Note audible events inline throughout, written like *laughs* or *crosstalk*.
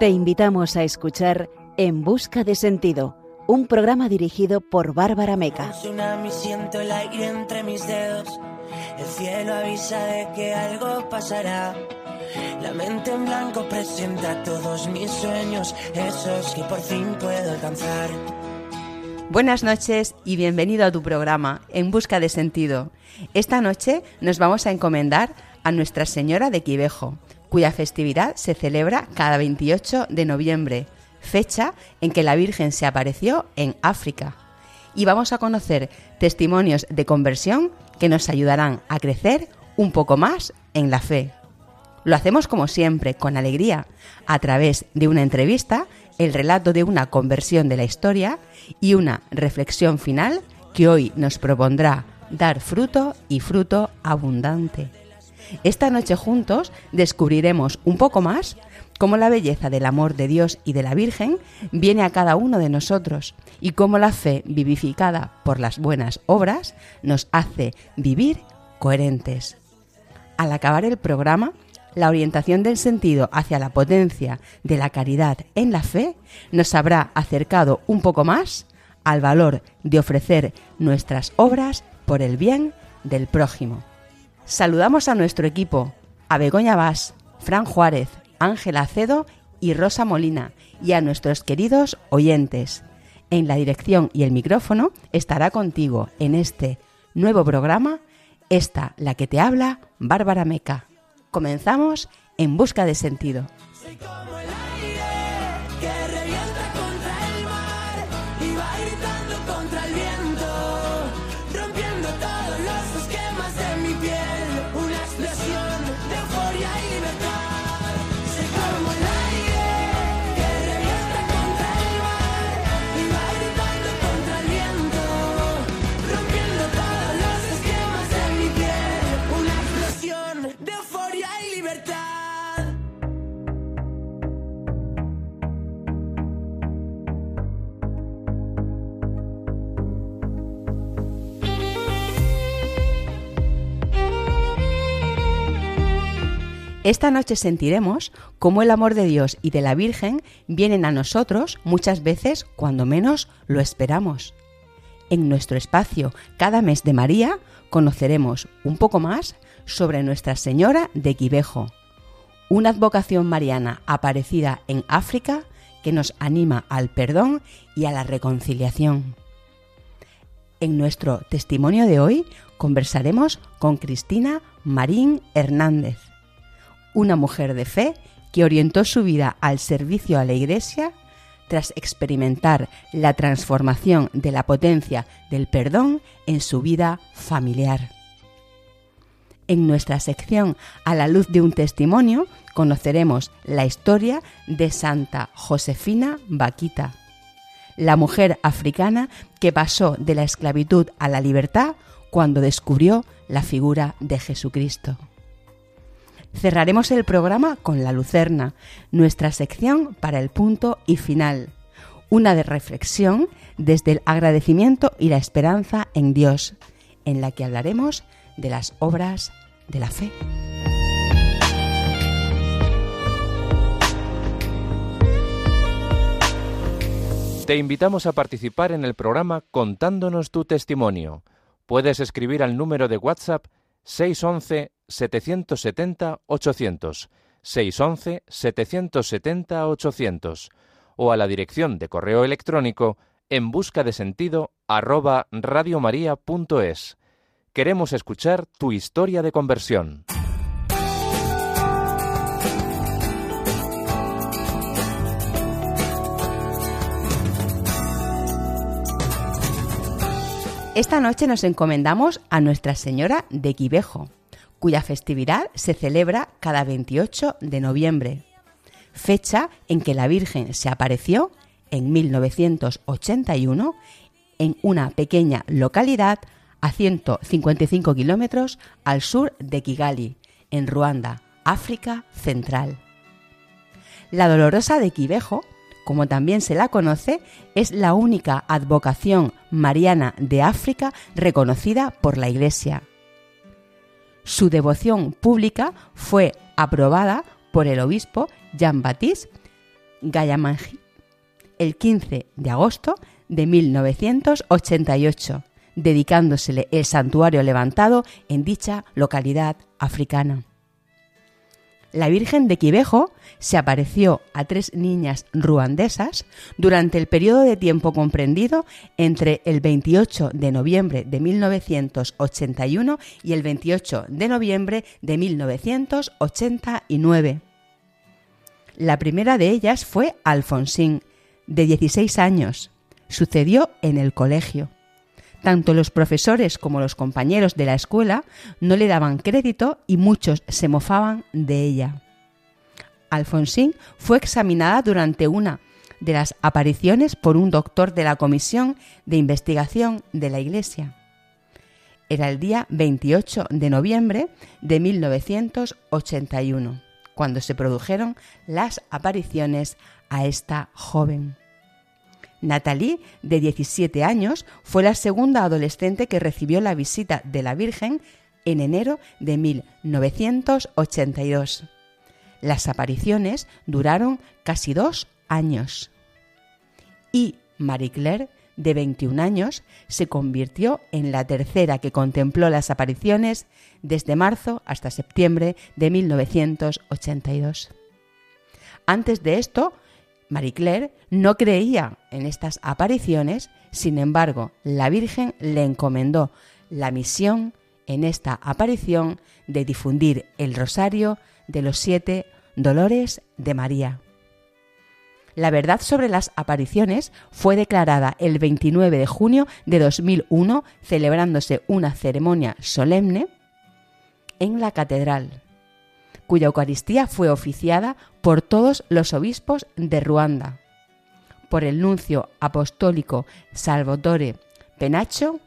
Te invitamos a escuchar En Busca de Sentido, un programa dirigido por Bárbara Meca. siento el aire entre mis dedos. El cielo avisa de que algo pasará. La mente en blanco presenta todos mis sueños, esos que por fin puedo alcanzar. Buenas noches y bienvenido a tu programa En Busca de Sentido. Esta noche nos vamos a encomendar a Nuestra Señora de Quivejo, cuya festividad se celebra cada 28 de noviembre, fecha en que la Virgen se apareció en África. Y vamos a conocer testimonios de conversión que nos ayudarán a crecer un poco más en la fe. Lo hacemos como siempre, con alegría, a través de una entrevista, el relato de una conversión de la historia y una reflexión final que hoy nos propondrá dar fruto y fruto abundante. Esta noche juntos descubriremos un poco más cómo la belleza del amor de Dios y de la Virgen viene a cada uno de nosotros y cómo la fe vivificada por las buenas obras nos hace vivir coherentes. Al acabar el programa, la orientación del sentido hacia la potencia de la caridad en la fe nos habrá acercado un poco más al valor de ofrecer nuestras obras por el bien del prójimo. Saludamos a nuestro equipo, a Begoña Vaz, Fran Juárez, Ángela Acedo y Rosa Molina, y a nuestros queridos oyentes. En la dirección y el micrófono estará contigo en este nuevo programa, esta, la que te habla, Bárbara Meca. Comenzamos en busca de sentido. Esta noche sentiremos cómo el amor de Dios y de la Virgen vienen a nosotros muchas veces cuando menos lo esperamos. En nuestro espacio Cada mes de María conoceremos un poco más sobre Nuestra Señora de Quivejo, una advocación mariana aparecida en África que nos anima al perdón y a la reconciliación. En nuestro testimonio de hoy conversaremos con Cristina Marín Hernández una mujer de fe que orientó su vida al servicio a la Iglesia tras experimentar la transformación de la potencia del perdón en su vida familiar. En nuestra sección A la luz de un testimonio conoceremos la historia de Santa Josefina Vaquita, la mujer africana que pasó de la esclavitud a la libertad cuando descubrió la figura de Jesucristo. Cerraremos el programa con la Lucerna, nuestra sección para el punto y final, una de reflexión desde el agradecimiento y la esperanza en Dios, en la que hablaremos de las obras de la fe. Te invitamos a participar en el programa contándonos tu testimonio. Puedes escribir al número de WhatsApp 611 770 800 611 770 800 o a la dirección de correo electrónico en busca de sentido arroba radiomaria.es. Queremos escuchar tu historia de conversión. Esta noche nos encomendamos a Nuestra Señora de Quivejo, cuya festividad se celebra cada 28 de noviembre, fecha en que la Virgen se apareció en 1981 en una pequeña localidad a 155 kilómetros al sur de Kigali, en Ruanda, África Central. La Dolorosa de Quivejo como también se la conoce, es la única advocación mariana de África reconocida por la Iglesia. Su devoción pública fue aprobada por el obispo Jean-Baptiste Gallamangi el 15 de agosto de 1988, dedicándosele el santuario levantado en dicha localidad africana. La Virgen de Quivejo se apareció a tres niñas ruandesas durante el periodo de tiempo comprendido entre el 28 de noviembre de 1981 y el 28 de noviembre de 1989. La primera de ellas fue Alfonsín, de 16 años. Sucedió en el colegio. Tanto los profesores como los compañeros de la escuela no le daban crédito y muchos se mofaban de ella. Alfonsín fue examinada durante una de las apariciones por un doctor de la Comisión de Investigación de la Iglesia. Era el día 28 de noviembre de 1981, cuando se produjeron las apariciones a esta joven. Natalie, de 17 años, fue la segunda adolescente que recibió la visita de la Virgen en enero de 1982. Las apariciones duraron casi dos años. Y Marie Claire, de 21 años, se convirtió en la tercera que contempló las apariciones desde marzo hasta septiembre de 1982. Antes de esto, Marie Claire no creía en estas apariciones, sin embargo, la Virgen le encomendó la misión en esta aparición de difundir el rosario de los siete dolores de María. La verdad sobre las apariciones fue declarada el 29 de junio de 2001, celebrándose una ceremonia solemne en la catedral cuya Eucaristía fue oficiada por todos los obispos de Ruanda, por el nuncio apostólico Salvatore Penacho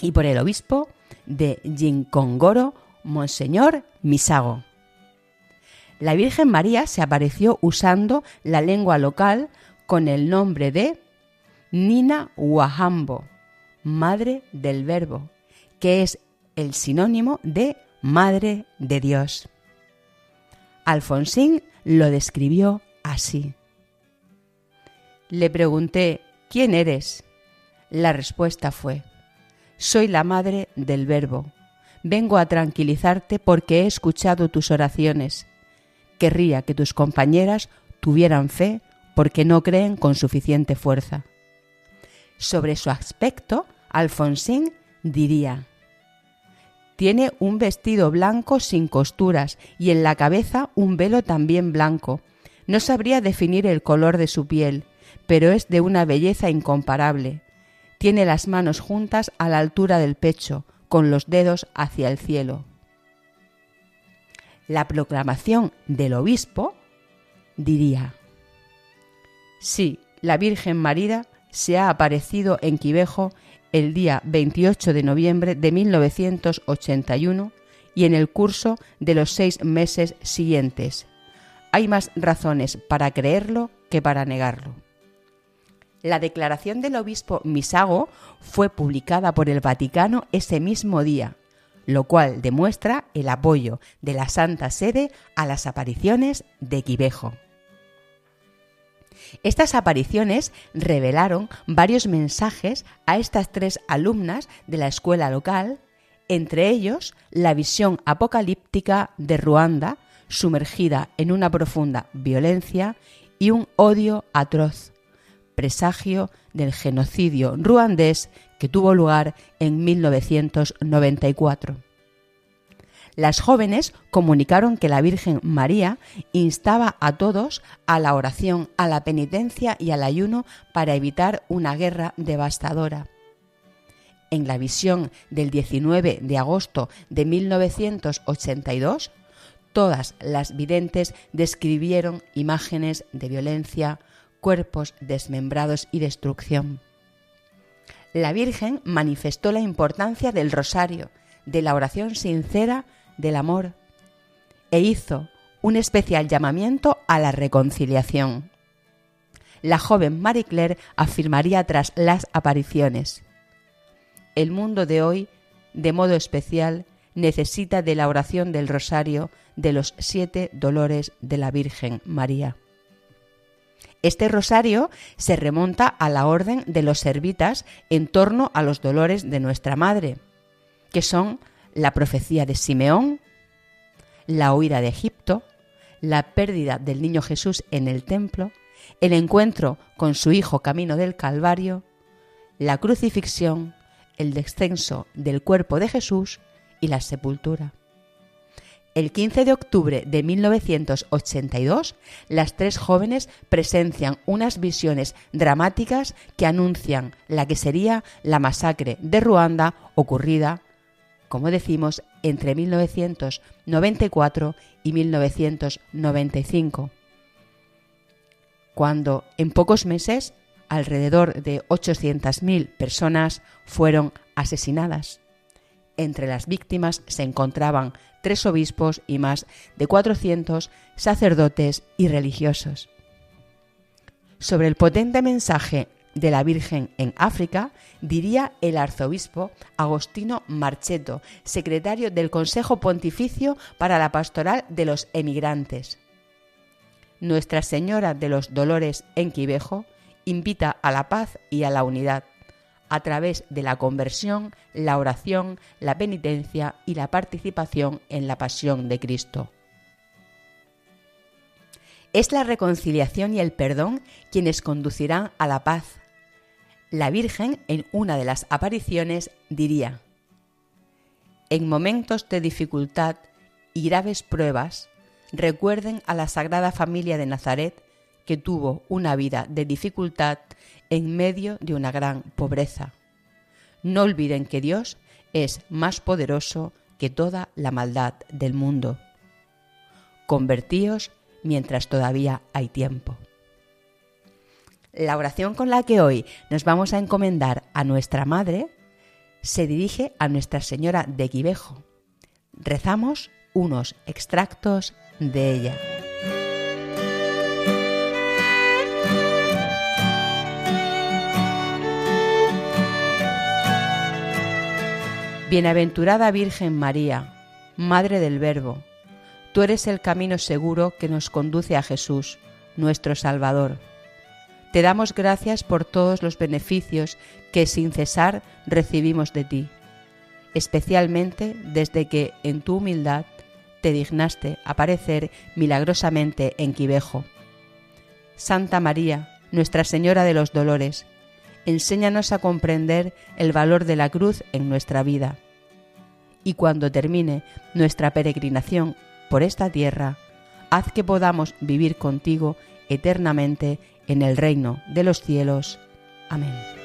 y por el obispo de Ginkongoro, Monseñor Misago. La Virgen María se apareció usando la lengua local con el nombre de Nina Wahambo, Madre del Verbo, que es el sinónimo de Madre de Dios. Alfonsín lo describió así. Le pregunté, ¿quién eres? La respuesta fue, soy la madre del Verbo. Vengo a tranquilizarte porque he escuchado tus oraciones. Querría que tus compañeras tuvieran fe porque no creen con suficiente fuerza. Sobre su aspecto, Alfonsín diría, tiene un vestido blanco sin costuras y en la cabeza un velo también blanco. No sabría definir el color de su piel, pero es de una belleza incomparable. Tiene las manos juntas a la altura del pecho, con los dedos hacia el cielo. La proclamación del obispo diría, Sí, la Virgen María se ha aparecido en Quivejo el día 28 de noviembre de 1981 y en el curso de los seis meses siguientes. Hay más razones para creerlo que para negarlo. La declaración del obispo Misago fue publicada por el Vaticano ese mismo día, lo cual demuestra el apoyo de la Santa Sede a las apariciones de Quivejo. Estas apariciones revelaron varios mensajes a estas tres alumnas de la escuela local, entre ellos la visión apocalíptica de Ruanda, sumergida en una profunda violencia y un odio atroz, presagio del genocidio ruandés que tuvo lugar en 1994 las jóvenes comunicaron que la Virgen María instaba a todos a la oración, a la penitencia y al ayuno para evitar una guerra devastadora. En la visión del 19 de agosto de 1982, todas las videntes describieron imágenes de violencia, cuerpos desmembrados y destrucción. La Virgen manifestó la importancia del rosario, de la oración sincera del amor e hizo un especial llamamiento a la reconciliación. La joven Marie Claire afirmaría tras las apariciones, el mundo de hoy, de modo especial, necesita de la oración del rosario de los siete dolores de la Virgen María. Este rosario se remonta a la orden de los servitas en torno a los dolores de nuestra Madre, que son la profecía de Simeón, la huida de Egipto, la pérdida del niño Jesús en el templo, el encuentro con su Hijo camino del Calvario, la crucifixión, el descenso del cuerpo de Jesús y la sepultura. El 15 de octubre de 1982, las tres jóvenes presencian unas visiones dramáticas que anuncian la que sería la masacre de Ruanda ocurrida, como decimos, entre 1994 y 1995, cuando en pocos meses alrededor de 800.000 personas fueron asesinadas. Entre las víctimas se encontraban tres obispos y más de 400 sacerdotes y religiosos. Sobre el potente mensaje de la Virgen en África, diría el arzobispo Agostino Marcheto, secretario del Consejo Pontificio para la Pastoral de los Emigrantes. Nuestra Señora de los Dolores en Quivejo invita a la paz y a la unidad a través de la conversión, la oración, la penitencia y la participación en la pasión de Cristo. Es la reconciliación y el perdón quienes conducirán a la paz. La Virgen en una de las apariciones diría, En momentos de dificultad y graves pruebas, recuerden a la Sagrada Familia de Nazaret que tuvo una vida de dificultad en medio de una gran pobreza. No olviden que Dios es más poderoso que toda la maldad del mundo. Convertíos mientras todavía hay tiempo. La oración con la que hoy nos vamos a encomendar a nuestra Madre se dirige a Nuestra Señora de Quivejo. Rezamos unos extractos de ella. Bienaventurada Virgen María, Madre del Verbo, tú eres el camino seguro que nos conduce a Jesús, nuestro Salvador. Te damos gracias por todos los beneficios que sin cesar recibimos de ti, especialmente desde que en tu humildad te dignaste aparecer milagrosamente en Quivejo. Santa María, Nuestra Señora de los Dolores, enséñanos a comprender el valor de la cruz en nuestra vida. Y cuando termine nuestra peregrinación por esta tierra, haz que podamos vivir contigo eternamente en el reino de los cielos. Amén.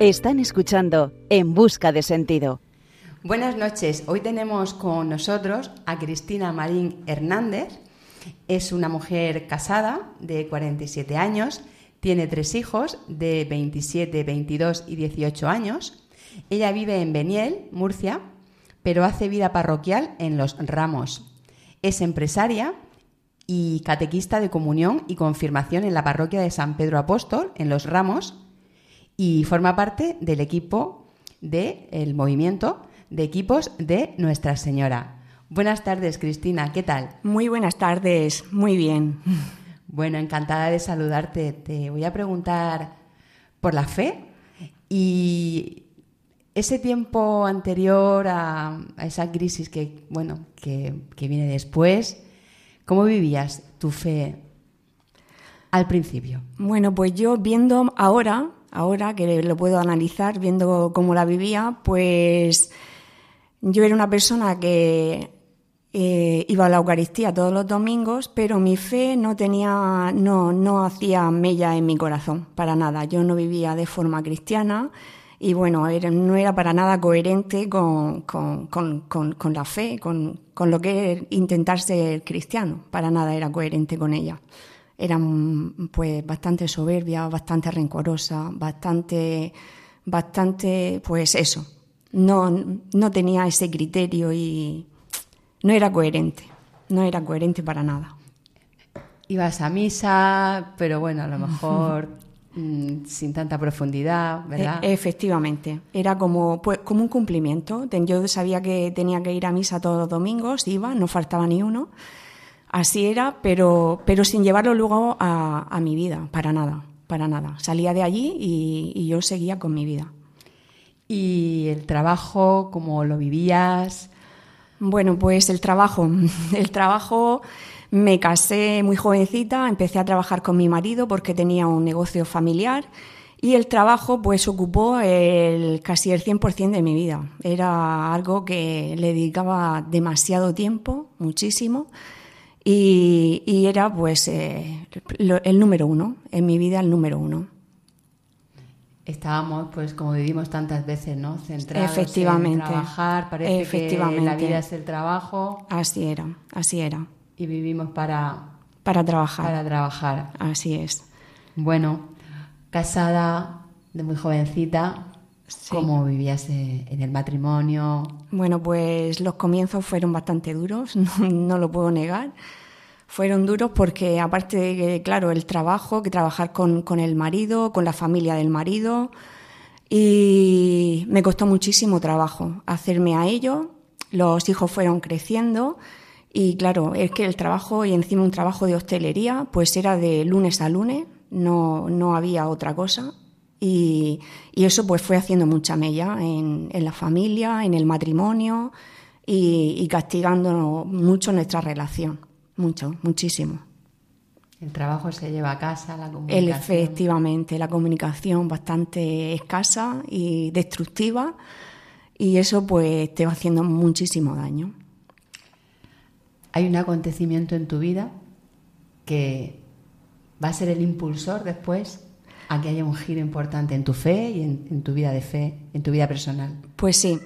Están escuchando En Busca de Sentido. Buenas noches. Hoy tenemos con nosotros a Cristina Marín Hernández. Es una mujer casada de 47 años, tiene tres hijos de 27, 22 y 18 años. Ella vive en Beniel, Murcia, pero hace vida parroquial en Los Ramos. Es empresaria y catequista de comunión y confirmación en la parroquia de San Pedro Apóstol, en Los Ramos y forma parte del equipo del movimiento de equipos de Nuestra Señora. Buenas tardes, Cristina, ¿qué tal? Muy buenas tardes, muy bien. Bueno, encantada de saludarte. Te voy a preguntar por la fe y ese tiempo anterior a, esa crisis que, bueno, que, que viene después, ¿cómo vivías tu fe al principio? Bueno, pues yo viendo ahora ahora que lo puedo analizar viendo cómo la vivía, pues yo era una persona que eh, iba a la Eucaristía todos los domingos, pero mi fe no tenía, no, no hacía mella en mi corazón, para nada. Yo no vivía de forma cristiana y bueno, no era para nada coherente con, la fe, con, lo que es intentar ser cristiano, para nada era coherente con ella. Era pues bastante soberbia, bastante rencorosa, bastante, bastante, pues eso. No, no tenía ese criterio y no era coherente, no era coherente para nada. Ibas a misa, pero bueno, a lo mejor *laughs* Mm, sin tanta profundidad, ¿verdad? E, efectivamente, era como, pues, como un cumplimiento. Yo sabía que tenía que ir a misa todos los domingos, iba, no faltaba ni uno. Así era, pero, pero sin llevarlo luego a, mi vida, para nada, para nada. Salía de allí y, y yo seguía con mi vida. ¿Y el trabajo, cómo lo vivías? Bueno, pues el trabajo, *laughs* el trabajo me casé muy jovencita, empecé a trabajar con mi marido porque tenía un negocio familiar y el trabajo pues ocupó el, casi el 100% de mi vida. Era algo que le dedicaba demasiado tiempo, muchísimo, y, era pues eh, el número uno, en mi vida el número uno. Estábamos, pues como vivimos tantas veces, ¿no? Centrados Efectivamente. en trabajar, parece Efectivamente. que la vida es el trabajo. Así era, así era y vivimos para... Para trabajar. Para trabajar. Así es. Bueno, casada de muy jovencita, ¿cómo vivías eh, en el matrimonio? Bueno, pues los comienzos fueron bastante duros, *laughs* no, lo puedo negar. Fueron duros porque aparte de, claro, el trabajo, que trabajar con, con el marido, con la familia del marido, y me costó muchísimo trabajo hacerme a ello. Los hijos fueron creciendo y claro, es que el trabajo, y encima un trabajo de hostelería, pues era de lunes a lunes, no, no había otra cosa. Y, y, eso pues fue haciendo mucha mella en, en la familia, en el matrimonio y, y, castigando mucho nuestra relación, mucho, muchísimo. El trabajo se lleva a casa, la comunicación. efectivamente, la comunicación bastante escasa y destructiva y eso pues te va haciendo muchísimo daño hay un acontecimiento en tu vida que va a ser el impulsor después a que haya un giro importante en tu fe y en, tu vida de fe, en tu vida personal. Pues sí.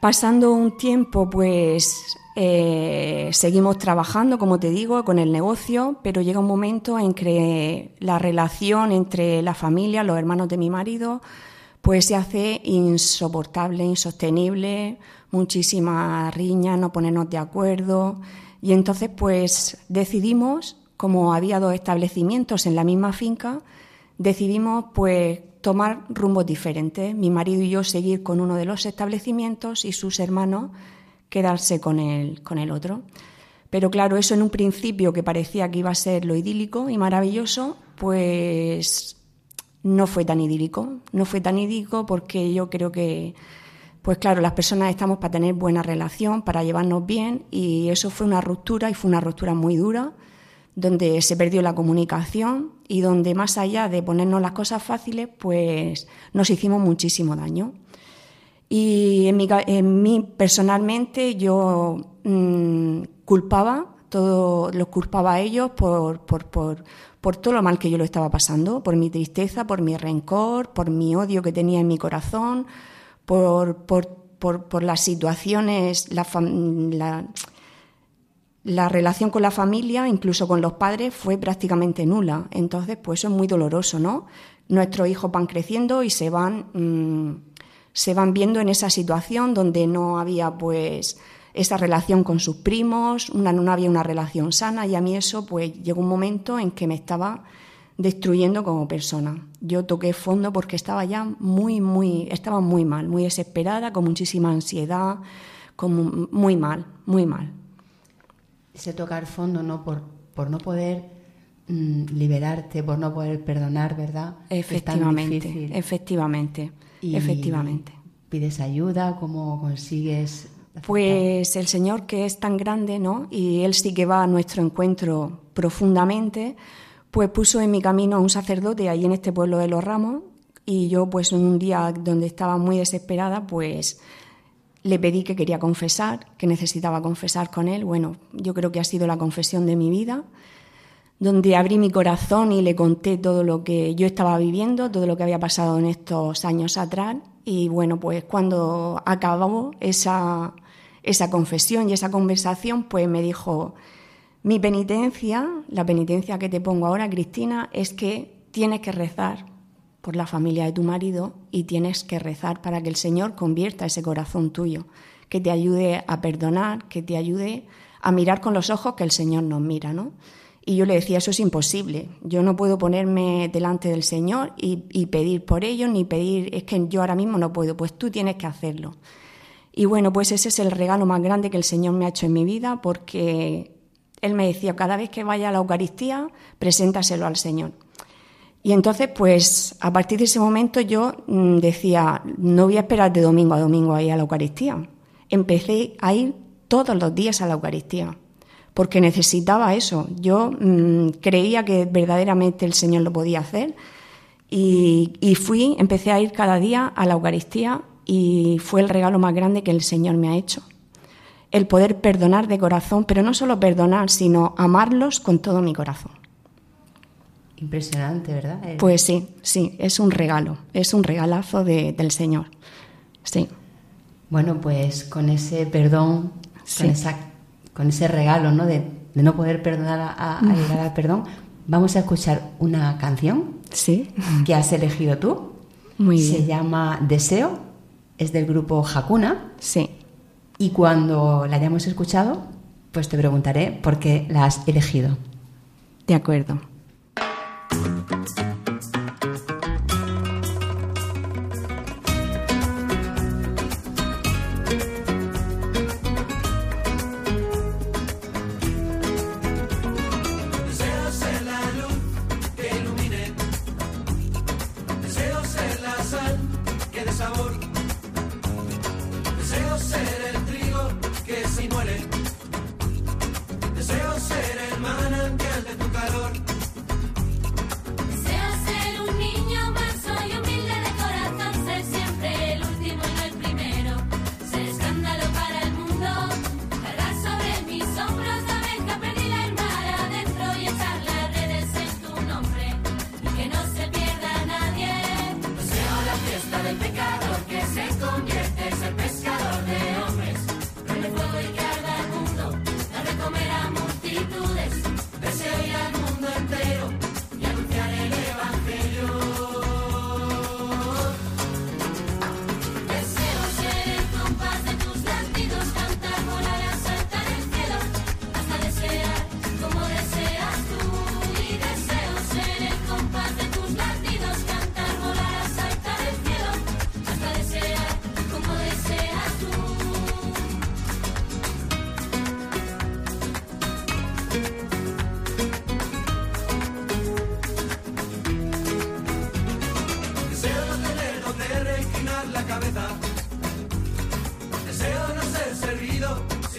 Pasando un tiempo, pues eh, seguimos trabajando, como te digo, con el negocio, pero llega un momento en que la relación entre la familia, los hermanos de mi marido, pues se hace insoportable, insostenible, muchísima riña, no ponernos de acuerdo. Y entonces, pues decidimos, como había dos establecimientos en la misma finca, decidimos pues tomar rumbos diferentes. Mi marido y yo seguir con uno de los establecimientos y sus hermanos quedarse con el, con el otro. Pero claro, eso en un principio que parecía que iba a ser lo idílico y maravilloso, pues no fue tan idílico. No fue tan idílico porque yo creo que pues claro, las personas estamos para tener buena relación, para llevarnos bien y eso fue una ruptura y fue una ruptura muy dura, donde se perdió la comunicación y donde más allá de ponernos las cosas fáciles, pues nos hicimos muchísimo daño. Y en mí, personalmente yo mm, culpaba, todo, los culpaba a ellos por, por, por, por todo lo mal que yo lo estaba pasando, por mi tristeza, por mi rencor, por mi odio que tenía en mi corazón, por, por, por, las situaciones, la, la, relación con la familia, incluso con los padres, fue prácticamente nula. Entonces, pues eso es muy doloroso, ¿no? Nuestros hijos van creciendo y se van, mm, se van viendo en esa situación donde no había, pues, esa relación con sus primos, una, no había una relación sana y a mí eso, pues, llegó un momento en que me estaba destruyendo como persona. Yo toqué fondo porque estaba ya muy, muy, estaba muy mal, muy desesperada, con muchísima ansiedad, como muy mal, muy mal. Ese tocar fondo, ¿no? Por, por no poder mm, liberarte, por no poder perdonar, ¿verdad? Efectivamente, efectivamente, efectivamente. ¿Pides ayuda? ¿Cómo consigues pues el Señor que es tan grande, ¿no? Y Él sí que va a nuestro encuentro profundamente, pues puso en mi camino a un sacerdote ahí en este pueblo de Los Ramos y yo pues en un día donde estaba muy desesperada pues le pedí que quería confesar, que necesitaba confesar con él. Bueno, yo creo que ha sido la confesión de mi vida, donde abrí mi corazón y le conté todo lo que yo estaba viviendo, todo lo que había pasado en estos años atrás. Y bueno, pues cuando acabó esa, esa confesión y esa conversación, pues me dijo, mi penitencia, la penitencia que te pongo ahora, Cristina, es que tienes que rezar por la familia de tu marido y tienes que rezar para que el Señor convierta ese corazón tuyo, que te ayude a perdonar, que te ayude a mirar con los ojos que el Señor nos mira, ¿no? Y yo le decía, eso es imposible, yo no puedo ponerme delante del Señor y, pedir por ello, ni pedir, es que yo ahora mismo no puedo, pues tú tienes que hacerlo. Y bueno, pues ese es el regalo más grande que el Señor me ha hecho en mi vida, porque Él me decía, cada vez que vaya a la Eucaristía, preséntaselo al Señor. Y entonces, pues a partir de ese momento yo mm, decía, no voy a esperar de domingo a domingo ahí a la Eucaristía. Empecé a ir todos los días a la Eucaristía, porque necesitaba eso. Yo mm, creía que verdaderamente el Señor lo podía hacer y, y fui, empecé a ir cada día a la Eucaristía y fue el regalo más grande que el Señor me ha hecho. El poder perdonar de corazón, pero no solo perdonar, sino amarlos con todo mi corazón. Impresionante, ¿verdad? Pues sí, sí, es un regalo, es un regalazo de, del Señor. Sí. Bueno, pues con ese perdón, con, esa, con, ese regalo, ¿no? De, de no poder perdonar a, a, llegar al perdón, vamos a escuchar una canción. Sí. Que has elegido tú. Muy bien. Se llama Deseo, es del grupo Hakuna. Sí. Y cuando la hayamos escuchado, pues te preguntaré por qué la has elegido. De acuerdo.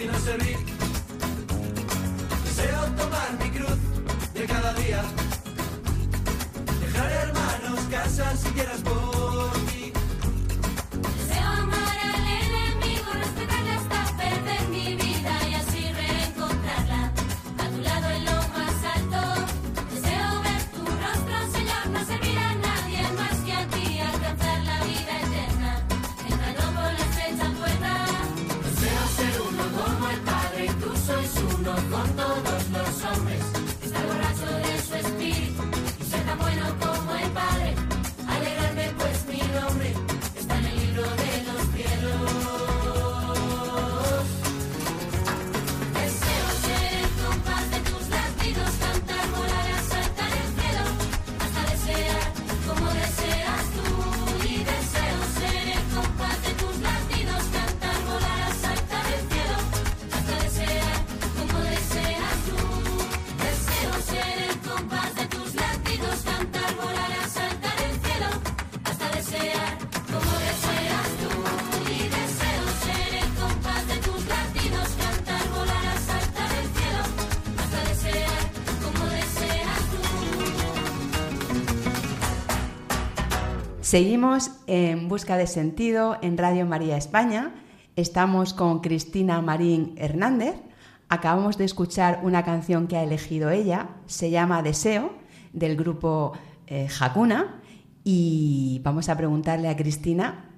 si no serví. Deseo tomar mi cruz de cada día. Dejar hermanos, casas si quieras vos. Seguimos en Busca de Sentido en Radio María España Estamos con Cristina Marín Hernández. Acabamos de escuchar una canción que ha elegido ella, se llama Deseo, del grupo eh, Hakuna. Y vamos a preguntarle a Cristina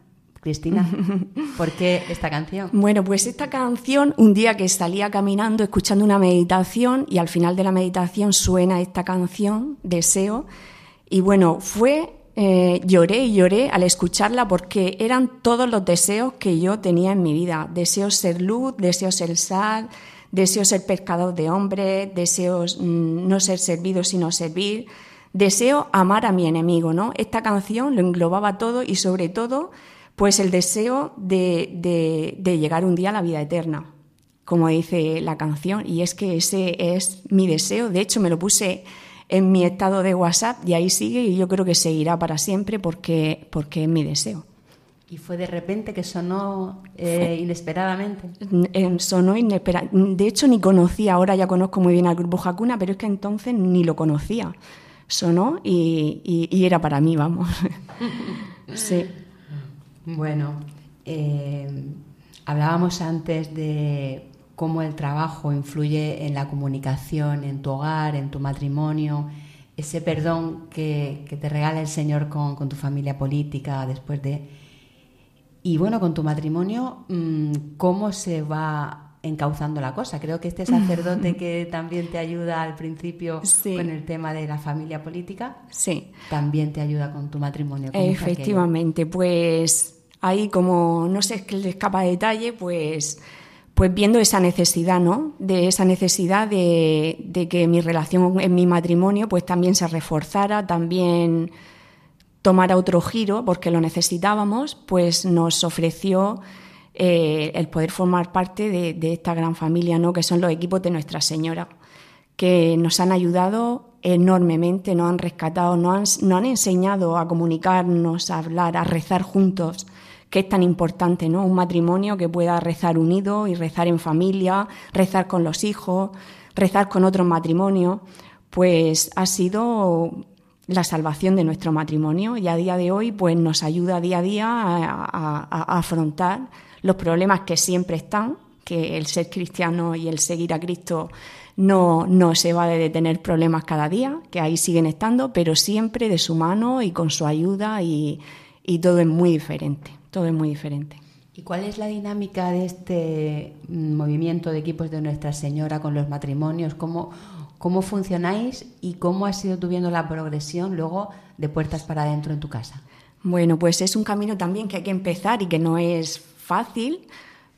Cristina, *laughs* ¿por qué esta canción? Bueno, pues esta canción, un día que salía caminando escuchando una meditación y al final de la meditación suena esta canción, Deseo, y bueno, fue, eh, lloré y lloré al escucharla porque eran todos los deseos que yo tenía en mi vida. Deseos ser luz, deseos ser sal, deseos ser pescador de hombres, deseos mm, no ser servido sino servir, deseo amar a mi enemigo, ¿no? Esta canción lo englobaba todo y sobre todo pues el deseo de, llegar un día a la vida eterna, como dice la canción, y es que ese es mi deseo. De hecho, me lo puse en mi estado de WhatsApp y ahí sigue y yo creo que seguirá para siempre porque, porque es mi deseo. ¿Y fue de repente que sonó eh, inesperadamente? Sonó inesperadamente. De hecho, ni conocía, ahora ya conozco muy bien al grupo Hakuna, pero es que entonces ni lo conocía. Sonó y, y era para mí, vamos. *laughs* sí. Bueno, eh, hablábamos antes de cómo el trabajo influye en la comunicación, en tu hogar, en tu matrimonio, ese perdón que, te regala el Señor con, tu familia política después de... Y bueno, con tu matrimonio, mm, ¿cómo se va encauzando la cosa? Creo que este *laughs* sacerdote que también te ayuda al principio con el tema de la familia política, sí. también te ayuda con tu matrimonio. Efectivamente, pues ahí como no se le escapa detalle, pues, pues viendo esa necesidad, ¿no? De esa necesidad de, que mi relación en mi matrimonio pues también se reforzara, también tomara otro giro, porque lo necesitábamos, pues nos ofreció eh, el poder formar parte de, esta gran familia, ¿no? Que son los equipos de Nuestra Señora, que nos han ayudado enormemente, nos han rescatado, nos han, nos han enseñado a comunicarnos, a hablar, a rezar juntos que es tan importante, ¿no? Un matrimonio que pueda rezar unido y rezar en familia, rezar con los hijos, rezar con otros matrimonios, pues ha sido la salvación de nuestro matrimonio y a día de hoy pues nos ayuda día a día a, afrontar los problemas que siempre están, que el ser cristiano y el seguir a Cristo no, no se va de tener problemas cada día, que ahí siguen estando, pero siempre de su mano y con su ayuda y todo es muy diferente todo es muy diferente. ¿Y cuál es la dinámica de este mm, movimiento de equipos de Nuestra Señora con los matrimonios? ¿Cómo, cómo funcionáis y cómo has ido tú viendo la progresión luego de puertas para adentro en tu casa? Bueno, pues es un camino también que hay que empezar y que no es fácil,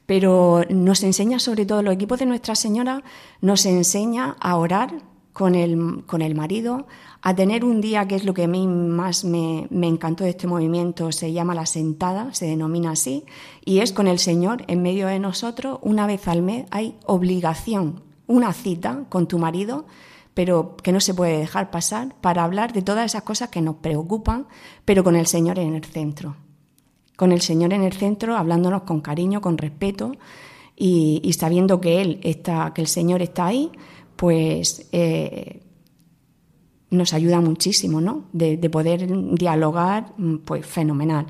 pero nos enseña sobre todo los equipos de Nuestra Señora, nos enseña a orar con el, con el marido, a tener un día que es lo que a mí más me, encantó de este movimiento, se llama la sentada, se denomina así, y es con el Señor en medio de nosotros, una vez al mes hay obligación, una cita con tu marido, pero que no se puede dejar pasar para hablar de todas esas cosas que nos preocupan, pero con el Señor en el centro. Con el Señor en el centro, hablándonos con cariño, con respeto y, sabiendo que Él está, que el Señor está ahí, pues eh, nos ayuda muchísimo, ¿no? De, poder dialogar, mm, pues fenomenal.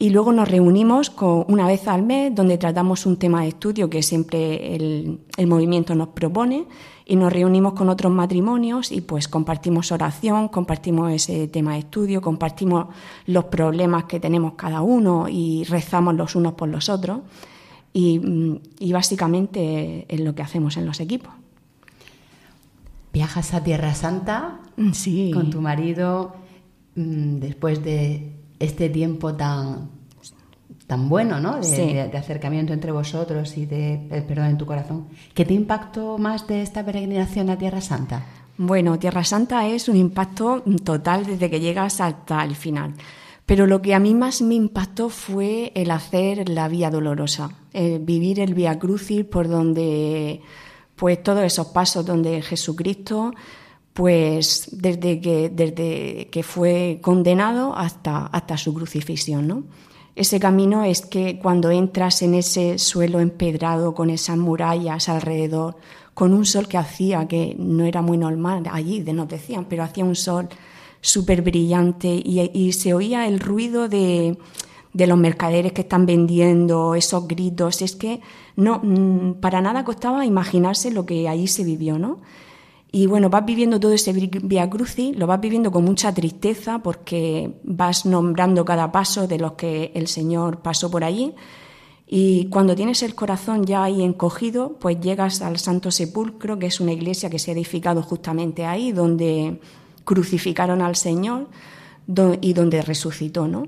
Y luego nos reunimos con, una vez al mes donde tratamos un tema de estudio que siempre el, movimiento nos propone y nos reunimos con otros matrimonios y pues compartimos oración, compartimos ese tema de estudio, compartimos los problemas que tenemos cada uno y rezamos los unos por los otros y, mm, y básicamente es lo que hacemos en los equipos. Viajas a Tierra Santa mm, sí. con tu marido mm, después de este tiempo tan, tan bueno, ¿no? De, acercamiento entre vosotros y de perdón en tu corazón. ¿Qué te impactó más de esta peregrinación a Tierra Santa? Bueno, Tierra Santa es un impacto total desde que llegas hasta el final. Pero lo que a mí más me impactó fue el hacer la vía dolorosa, el vivir el Vía Crucis por donde pues todos esos pasos donde Jesucristo, pues desde que, desde que fue condenado hasta, hasta su crucifixión, ¿no? Ese camino es que cuando entras en ese suelo empedrado con esas murallas alrededor, con un sol que hacía, que no era muy normal allí, nos decían, pero hacía un sol súper brillante y, se oía el ruido de, de los mercaderes que están vendiendo, esos gritos, es que no, mm, para nada costaba imaginarse lo que allí se vivió, ¿no? Y bueno, vas viviendo todo ese Via Crucis, lo vas viviendo con mucha tristeza porque vas nombrando cada paso de los que el Señor pasó por allí. Y cuando tienes el corazón ya ahí encogido, pues llegas al Santo Sepulcro, que es una iglesia que se ha edificado justamente ahí, donde crucificaron al Señor y donde resucitó, ¿no?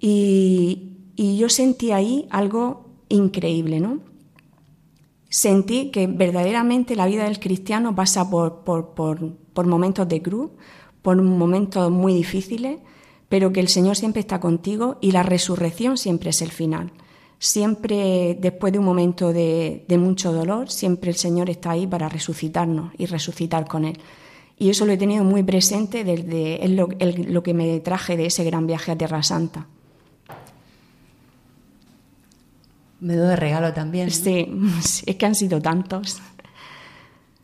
Y, y yo sentí ahí algo increíble, ¿no? Sentí que verdaderamente la vida del cristiano pasa por, por, por, por momentos de cruz, por momentos muy difíciles, pero que el Señor siempre está contigo y la resurrección siempre es el final. Siempre, después de un momento de, de, mucho dolor, siempre el Señor está ahí para resucitarnos y resucitar con Él. Y eso lo he tenido muy presente desde lo, lo que me traje de ese gran viaje a Tierra Santa. Me doy de regalo también. *laughs* Sí, es que han sido tantos.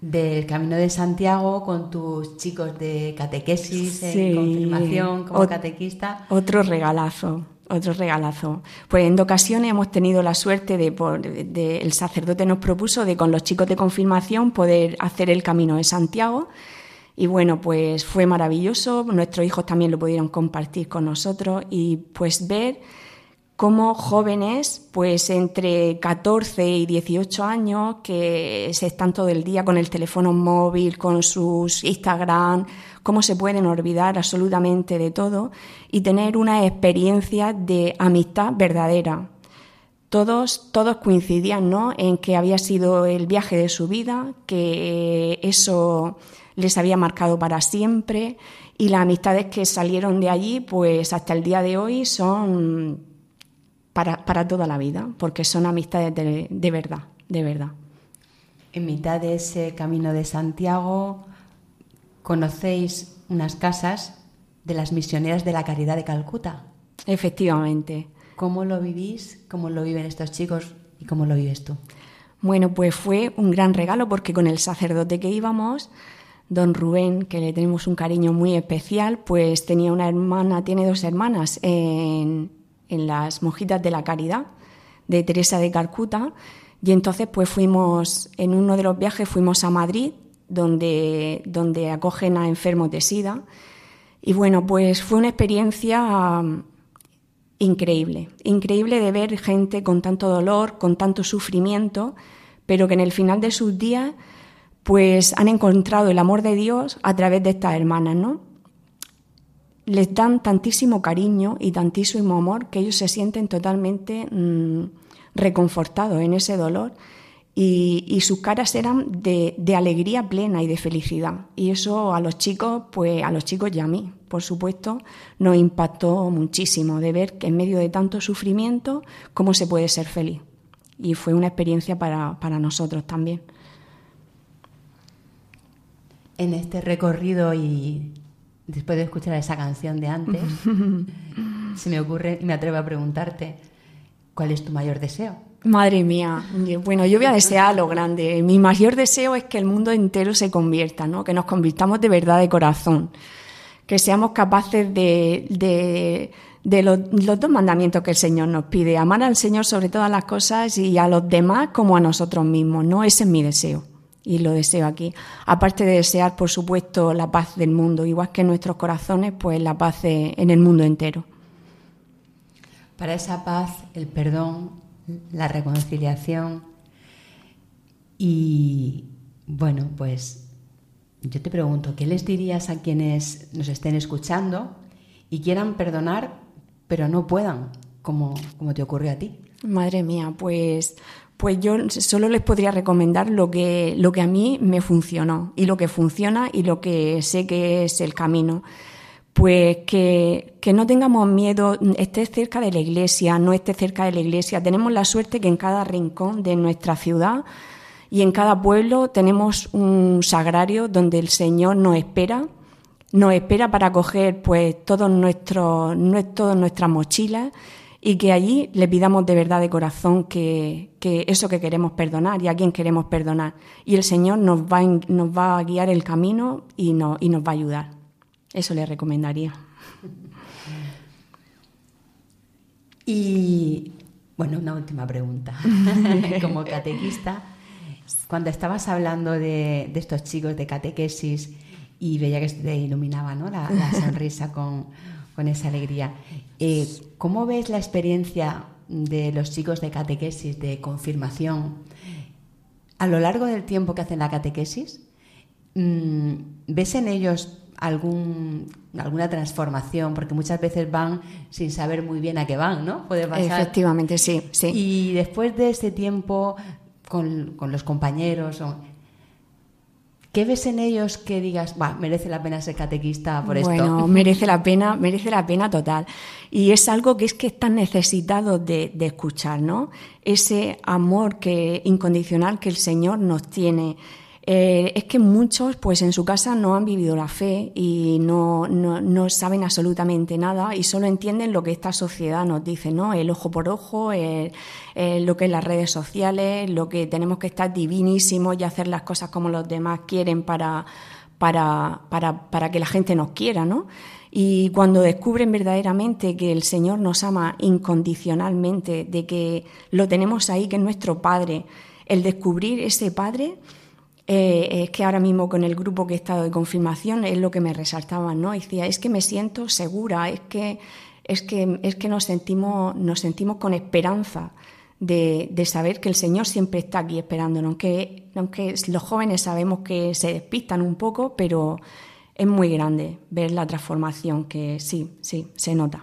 Del Camino de Santiago con tus chicos de catequesis, en confirmación, como catequista. Otro regalazo, otro regalazo. Pues en ocasiones hemos tenido la suerte de, por, de, el sacerdote nos propuso de con los chicos de confirmación poder hacer el Camino de Santiago. Y bueno, pues fue maravilloso. Nuestros hijos también lo pudieron compartir con nosotros y pues ver como jóvenes, pues entre 14 y 18 años, que se están todo el día con el teléfono móvil, con sus Instagram, cómo se pueden olvidar absolutamente de todo y tener una experiencia de amistad verdadera. Todos, todos coincidían ¿no? en que había sido el viaje de su vida, que eso les había marcado para siempre y las amistades que salieron de allí, pues hasta el día de hoy son para, para toda la vida, porque son amistades de, de verdad, de verdad. En mitad de ese camino de Santiago conocéis unas casas de las misioneras de la Caridad de Calcuta. Efectivamente. ¿Cómo lo vivís? ¿Cómo lo viven estos chicos? ¿Y cómo lo vives tú? Bueno, pues fue un gran regalo porque con el sacerdote que íbamos, don Rubén, que le tenemos un cariño muy especial, pues tenía una hermana, tiene dos hermanas en, en las Mojitas de la Caridad de Teresa de Calcuta. Y entonces pues fuimos en uno de los viajes fuimos a Madrid donde donde acogen a enfermos de SIDA. Y bueno pues fue una experiencia um, increíble. Increíble de ver gente con tanto dolor con tanto sufrimiento pero que en el final de sus días pues han encontrado el amor de Dios a través de estas hermanas no les dan tantísimo cariño y tantísimo amor que ellos se sienten totalmente mmm, reconfortados en ese dolor y, y sus caras eran de, de, alegría plena y de felicidad. Y eso a los chicos, pues a los chicos y a mí, por supuesto, nos impactó muchísimo de ver que en medio de tanto sufrimiento, cómo se puede ser feliz. Y fue una experiencia para, para nosotros también. En este recorrido y después de escuchar esa canción de antes, *laughs* se me ocurre y me atrevo a preguntarte, ¿cuál es tu mayor deseo? Madre mía, bueno, yo voy a desear lo grande. Mi mayor deseo es que el mundo entero se convierta, ¿no? que nos convirtamos de verdad de corazón, que seamos capaces de, de, de los, los, dos mandamientos que el Señor nos pide, amar al Señor sobre todas las cosas y a los demás como a nosotros mismos, ¿no? Ese es mi deseo y lo deseo aquí. Aparte de desear, por supuesto, la paz del mundo, igual que en nuestros corazones, pues la paz en el mundo entero. Para esa paz, el perdón, la reconciliación y, bueno, pues yo te pregunto, ¿qué les dirías a quienes nos estén escuchando y quieran perdonar, pero no puedan, como, como te ocurrió a ti? Madre mía, pues pues yo solo les podría recomendar lo que, lo que a mí me funcionó y lo que funciona y lo que sé que es el camino. Pues que, que no tengamos miedo, estés cerca de la iglesia, no estés cerca de la iglesia. Tenemos la suerte que en cada rincón de nuestra ciudad y en cada pueblo tenemos un sagrario donde el Señor nos espera, nos espera para coger pues todos nuestros, todas nuestras mochilas y que allí le pidamos de verdad de corazón que, que, eso que queremos perdonar y a quien queremos perdonar. Y el Señor nos va, nos va a guiar el camino y, no, y nos va a ayudar. Eso le recomendaría. *laughs* Y bueno, una última pregunta. *laughs* Como catequista, cuando estabas hablando de, estos chicos de catequesis y veía que te iluminaba ¿no? la, sonrisa con, esa alegría, eh, ¿cómo ves la experiencia de los chicos de catequesis, de confirmación, a lo largo del tiempo que hacen la catequesis? Mm, ¿Ves en ellos algún, alguna transformación, porque muchas veces van sin saber muy bien a qué van, ¿no? Puede pasar. Efectivamente, sí, sí. Y después de ese tiempo con, los compañeros, ¿qué ves en ellos que digas, va, merece la pena ser catequista por esto? Bueno, *laughs* merece la pena, merece la pena total. Y es algo que es que están necesitados de, de escuchar, ¿no? Ese amor que, incondicional que el Señor nos tiene eh, es que muchos, pues en su casa no han vivido la fe y no, no, saben absolutamente nada y solo entienden lo que esta sociedad nos dice, ¿no? El ojo por ojo, lo que es las redes sociales, lo que tenemos que estar divinísimos y hacer las cosas como los demás quieren para, para, para, para que la gente nos quiera, ¿no? Y cuando descubren verdaderamente que el Señor nos ama incondicionalmente, de que lo tenemos ahí, que es nuestro Padre, el descubrir ese Padre eh, es que ahora mismo con el grupo que he estado de confirmación es lo que me resaltaba, ¿no? decía, es que me siento segura, es que, es que, es que nos, sentimos, nos sentimos con esperanza de, saber que el Señor siempre está aquí esperándonos, aunque, aunque los jóvenes sabemos que se despistan un poco, pero es muy grande ver la transformación que sí, sí, se nota.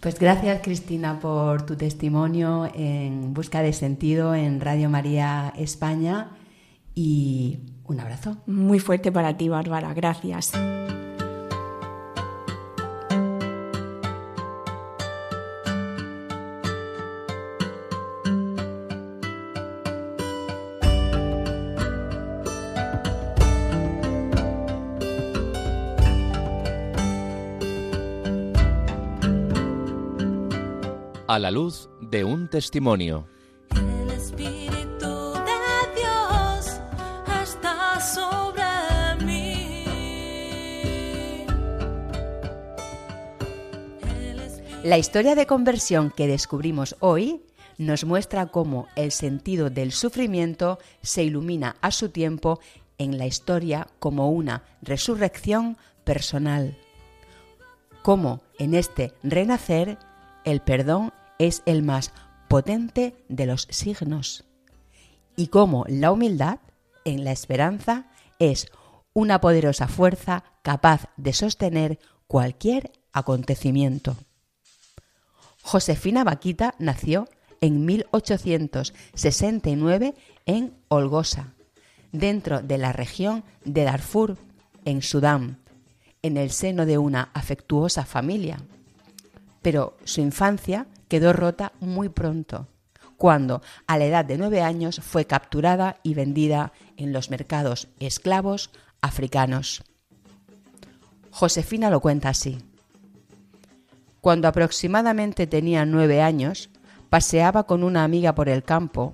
Pues gracias Cristina por tu testimonio en Busca de Sentido en Radio María España y un abrazo. Muy fuerte para ti, Bárbara. Gracias. A la luz de un testimonio. La historia de conversión que descubrimos hoy nos muestra cómo el sentido del sufrimiento se ilumina a su tiempo en la historia como una resurrección personal. Cómo en este renacer el perdón es el más potente de los signos. Y cómo la humildad en la esperanza es una poderosa fuerza capaz de sostener cualquier acontecimiento. Josefina Vaquita nació en 1869 en Olgosa, dentro de la región de Darfur, en Sudán, en el seno de una afectuosa familia. Pero su infancia quedó rota muy pronto, cuando a la edad de nueve años fue capturada y vendida en los mercados esclavos africanos. Josefina lo cuenta así. Cuando aproximadamente tenía nueve años, paseaba con una amiga por el campo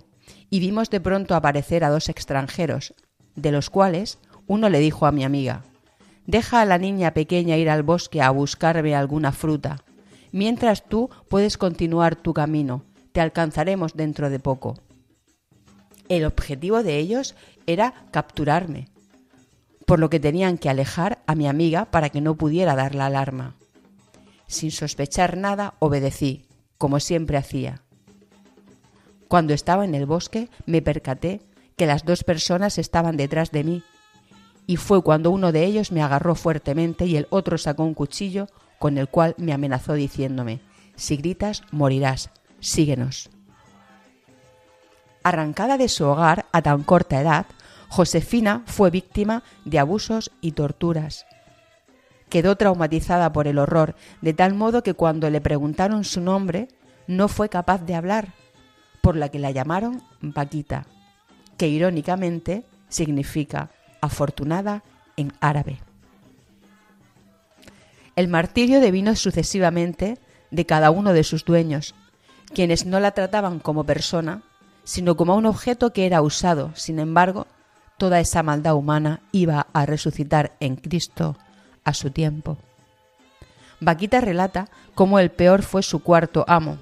y vimos de pronto aparecer a dos extranjeros, de los cuales uno le dijo a mi amiga Deja a la niña pequeña ir al bosque a buscarme alguna fruta, mientras tú puedes continuar tu camino, te alcanzaremos dentro de poco. El objetivo de ellos era capturarme, por lo que tenían que alejar a mi amiga para que no pudiera dar la alarma. Sin sospechar nada, obedecí, como siempre hacía. Cuando estaba en el bosque, me percaté que las dos personas estaban detrás de mí, y fue cuando uno de ellos me agarró fuertemente y el otro sacó un cuchillo con el cual me amenazó diciéndome, si gritas, morirás, síguenos. Arrancada de su hogar a tan corta edad, Josefina fue víctima de abusos y torturas quedó traumatizada por el horror, de tal modo que cuando le preguntaron su nombre no fue capaz de hablar, por la que la llamaron Paquita, que irónicamente significa afortunada en árabe. El martirio devino sucesivamente de cada uno de sus dueños, quienes no la trataban como persona, sino como un objeto que era usado. Sin embargo, toda esa maldad humana iba a resucitar en Cristo a su tiempo. Vaquita relata cómo el peor fue su cuarto amo,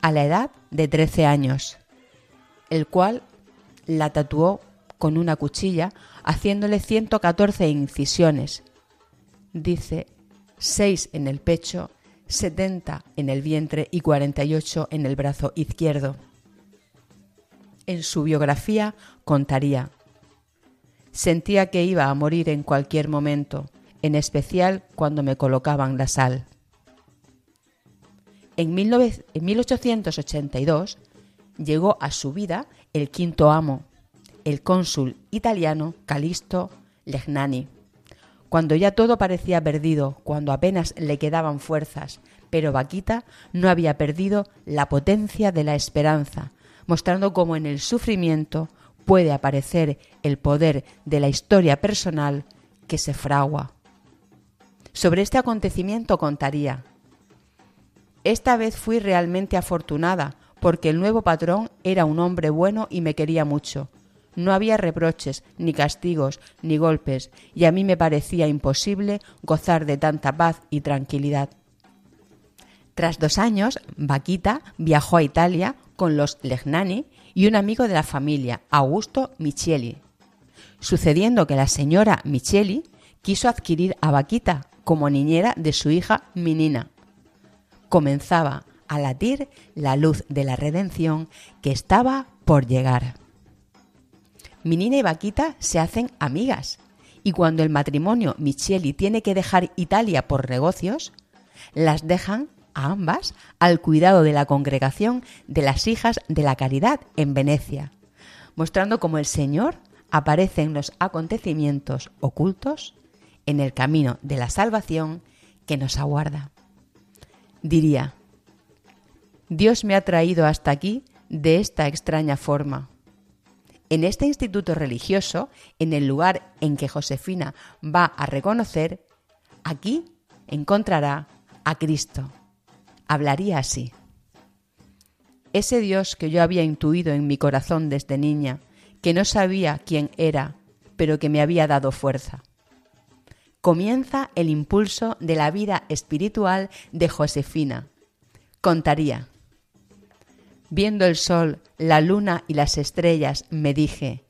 a la edad de 13 años, el cual la tatuó con una cuchilla, haciéndole 114 incisiones. Dice 6 en el pecho, 70 en el vientre y 48 en el brazo izquierdo. En su biografía contaría, sentía que iba a morir en cualquier momento, en especial cuando me colocaban la sal. En, 1882 llegó a su vida el quinto amo, el cónsul italiano Calisto Legnani. Cuando ya todo parecía perdido, cuando apenas le quedaban fuerzas, pero Vaquita no había perdido la potencia de la esperanza, mostrando cómo en el sufrimiento puede aparecer el poder de la historia personal que se fragua. Sobre este acontecimiento contaría. Esta vez fui realmente afortunada, porque el nuevo patrón era un hombre bueno y me quería mucho. No había reproches, ni castigos, ni golpes, y a mí me parecía imposible gozar de tanta paz y tranquilidad. Tras dos años, Vaquita viajó a Italia con los Legnani y un amigo de la familia, Augusto Micheli, sucediendo que la señora Micheli quiso adquirir a Vaquita como niñera de su hija Minina. Comenzaba a latir la luz de la redención que estaba por llegar. Minina y Vaquita se hacen amigas y cuando el matrimonio Micheli tiene que dejar Italia por negocios, las dejan a ambas al cuidado de la congregación de las hijas de la caridad en Venecia, mostrando cómo el Señor aparece en los acontecimientos ocultos en el camino de la salvación que nos aguarda. Diría, Dios me ha traído hasta aquí de esta extraña forma. En este instituto religioso, en el lugar en que Josefina va a reconocer, aquí encontrará a Cristo. Hablaría así. Ese Dios que yo había intuido en mi corazón desde niña, que no sabía quién era, pero que me había dado fuerza comienza el impulso de la vida espiritual de Josefina. Contaría. Viendo el sol, la luna y las estrellas, me dije,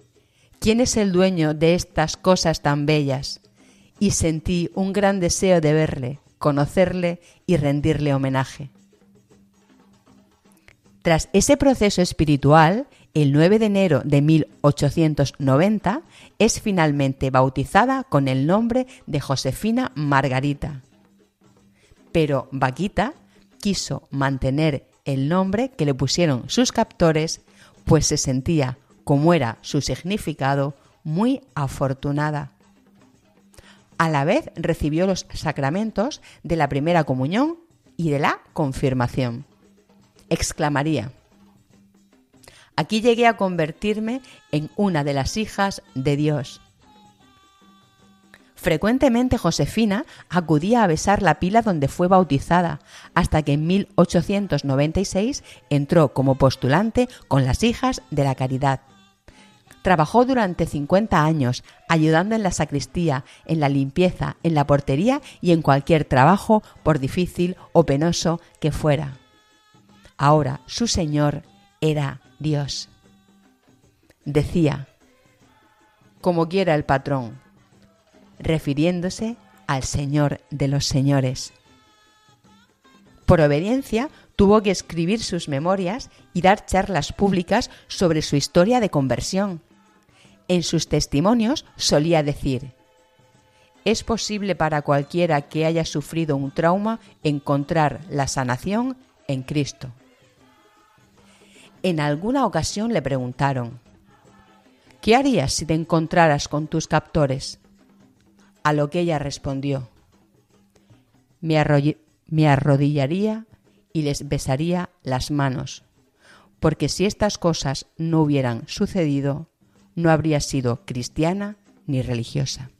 ¿quién es el dueño de estas cosas tan bellas? Y sentí un gran deseo de verle, conocerle y rendirle homenaje. Tras ese proceso espiritual, el 9 de enero de 1890 es finalmente bautizada con el nombre de Josefina Margarita. Pero Vaquita quiso mantener el nombre que le pusieron sus captores, pues se sentía, como era su significado, muy afortunada. A la vez recibió los sacramentos de la primera comunión y de la confirmación. Exclamaría, Aquí llegué a convertirme en una de las hijas de Dios. Frecuentemente Josefina acudía a besar la pila donde fue bautizada, hasta que en 1896 entró como postulante con las hijas de la caridad. Trabajó durante 50 años, ayudando en la sacristía, en la limpieza, en la portería y en cualquier trabajo, por difícil o penoso que fuera. Ahora su Señor era Dios. Decía, como quiera el patrón, refiriéndose al Señor de los Señores. Por obediencia, tuvo que escribir sus memorias y dar charlas públicas sobre su historia de conversión. En sus testimonios solía decir, es posible para cualquiera que haya sufrido un trauma encontrar la sanación en Cristo. En alguna ocasión le preguntaron, ¿qué harías si te encontraras con tus captores? A lo que ella respondió, me, arrodillaría y les besaría las manos, porque si estas cosas no hubieran sucedido, no habría sido cristiana ni religiosa.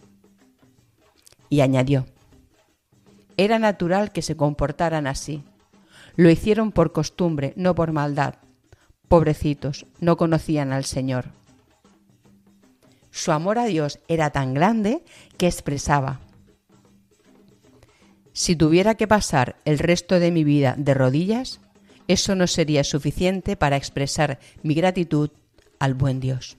Y añadió, era natural que se comportaran así. Lo hicieron por costumbre, no por maldad Pobrecitos, no conocían al Señor. Su amor a Dios era tan grande que expresaba, si tuviera que pasar el resto de mi vida de rodillas, eso no sería suficiente para expresar mi gratitud al buen Dios.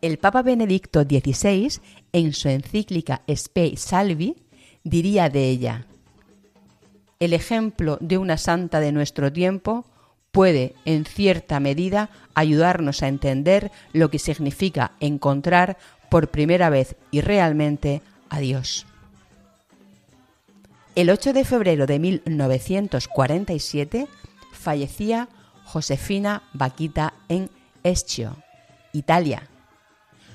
El Papa Benedicto XVI, en su encíclica Spe Salvi, diría de ella, el ejemplo de una santa de nuestro tiempo puede, en cierta medida, ayudarnos a entender lo que significa encontrar por primera vez y realmente a Dios. El 8 de febrero de 1947 fallecía Josefina Baquita en Escio, Italia.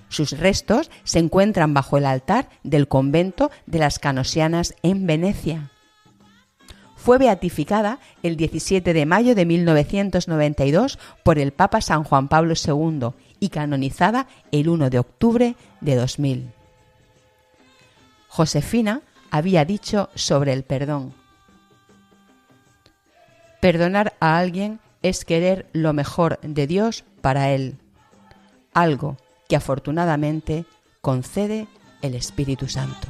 Sus restos se encuentran bajo el altar del convento de las Canosianas en Venecia. Fue beatificada el 17 de mayo de 1992 por el Papa San Juan Pablo II y canonizada el 1 de octubre de 2000. Josefina había dicho sobre el perdón. Perdonar a alguien es querer lo mejor de Dios para él, algo que afortunadamente concede el Espíritu Santo.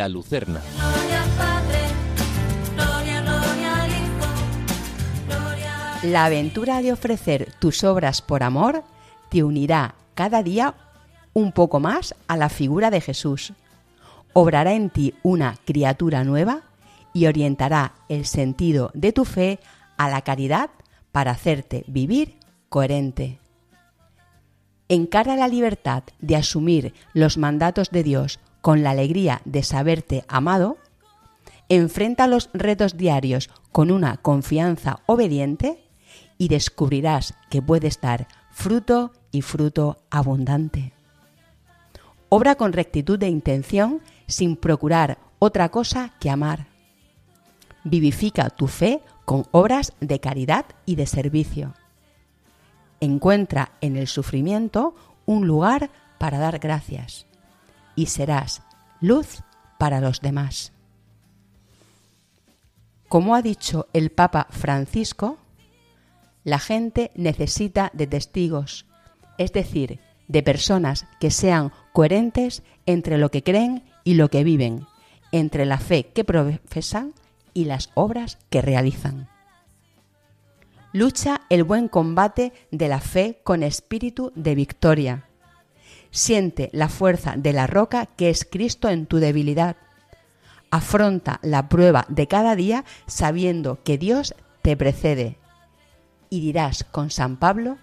La Lucerna. La aventura de ofrecer tus obras por amor te unirá cada día un poco más a la figura de Jesús. Obrará en ti una criatura nueva y orientará el sentido de tu fe a la caridad para hacerte vivir coherente. Encara la libertad de asumir los mandatos de Dios con la alegría de saberte amado, enfrenta los retos diarios con una confianza obediente y descubrirás que puedes dar fruto y fruto abundante. Obra con rectitud de intención sin procurar otra cosa que amar. Vivifica tu fe con obras de caridad y de servicio. Encuentra en el sufrimiento un lugar para dar gracias y serás luz para los demás. Como ha dicho el Papa Francisco, la gente necesita de testigos, es decir, de personas que sean coherentes entre lo que creen y lo que viven, entre la fe que profesan y las obras que realizan. Lucha el buen combate de la fe con espíritu de victoria Siente la fuerza de la roca que es Cristo en tu debilidad. Afronta la prueba de cada día sabiendo que Dios te precede. Y dirás con San Pablo,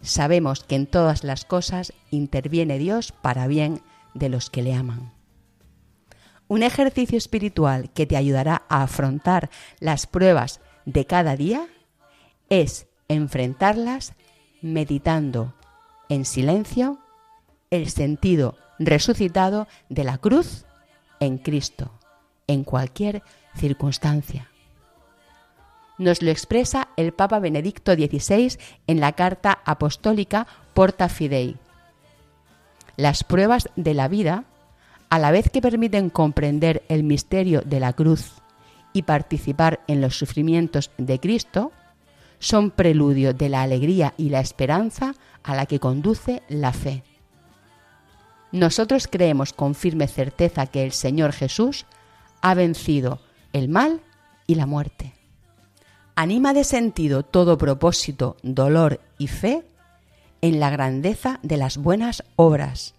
sabemos que en todas las cosas interviene Dios para bien de los que le aman. Un ejercicio espiritual que te ayudará a afrontar las pruebas de cada día es enfrentarlas meditando en silencio el sentido resucitado de la cruz en Cristo, en cualquier circunstancia. Nos lo expresa el Papa Benedicto XVI en la carta apostólica Porta Fidei. Las pruebas de la vida, a la vez que permiten comprender el misterio de la cruz y participar en los sufrimientos de Cristo, son preludio de la alegría y la esperanza a la que conduce la fe. Nosotros creemos con firme certeza que el Señor Jesús ha vencido el mal y la muerte. Anima de sentido todo propósito, dolor y fe en la grandeza de las buenas obras,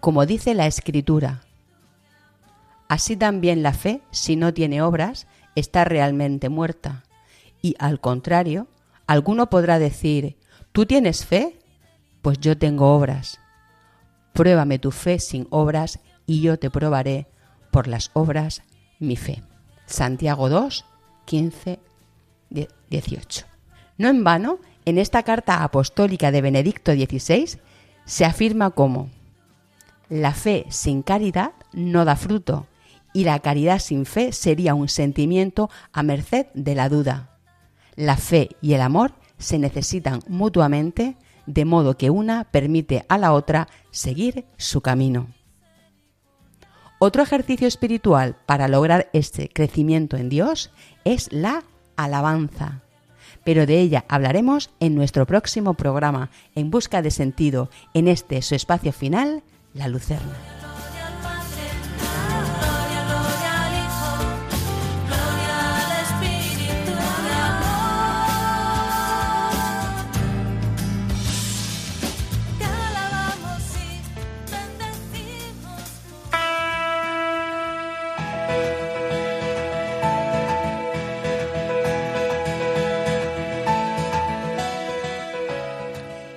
como dice la Escritura. Así también la fe, si no tiene obras, está realmente muerta. Y al contrario, alguno podrá decir, ¿tú tienes fe? Pues yo tengo obras. Pruébame tu fe sin obras y yo te probaré por las obras mi fe. Santiago 2, 15, 18. No en vano, en esta carta apostólica de Benedicto XVI se afirma como la fe sin caridad no da fruto y la caridad sin fe sería un sentimiento a merced de la duda. La fe y el amor se necesitan mutuamente, de modo que una permite a la otra seguir su camino. Otro ejercicio espiritual para lograr este crecimiento en Dios es la alabanza. Pero de ella hablaremos en nuestro próximo programa, En Busca de Sentido, en este su espacio final, La Lucerna.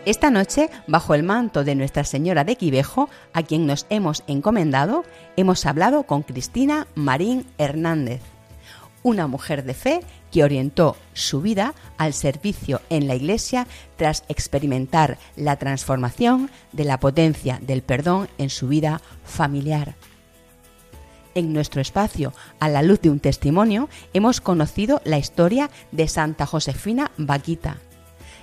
Esta noche, bajo el manto de Nuestra Señora de Quivejo, a quien nos hemos encomendado, hemos hablado con Cristina Marín Hernández, una mujer de fe que orientó su vida al servicio en la Iglesia tras experimentar la transformación de la potencia del perdón en su vida familiar. En nuestro espacio, a la luz de un testimonio, hemos conocido la historia de Santa Josefina Vaquita,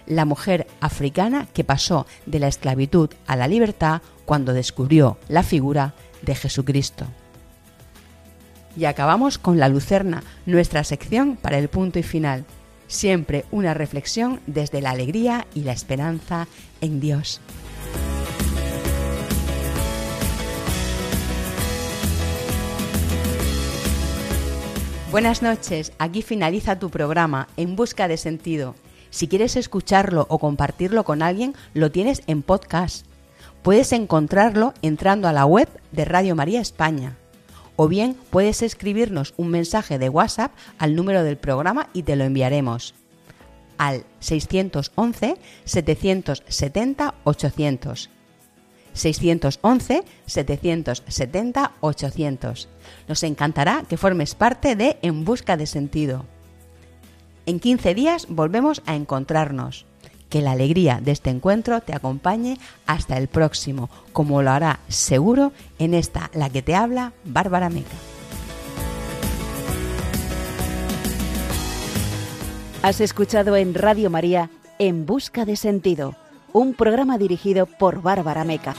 la mujer africana que pasó de la esclavitud a la libertad cuando descubrió la figura de Jesucristo. Y acabamos con la Lucerna, nuestra sección para el punto y final. Siempre una reflexión desde la alegría y la esperanza en Dios. Buenas noches, aquí finaliza tu programa En Busca de Sentido. Si quieres escucharlo o compartirlo con alguien, lo tienes en podcast. Puedes encontrarlo entrando a la web de Radio María España. O bien puedes escribirnos un mensaje de WhatsApp al número del programa y te lo enviaremos al 611 770 800. 611 770 800. Nos encantará que formes parte de En Busca de Sentido. En 15 días volvemos a encontrarnos. Que la alegría de este encuentro te acompañe hasta el próximo, como lo hará seguro en esta, la que te habla, Bárbara Meca. Has escuchado en Radio María En Busca de Sentido, un programa dirigido por Bárbara Meca.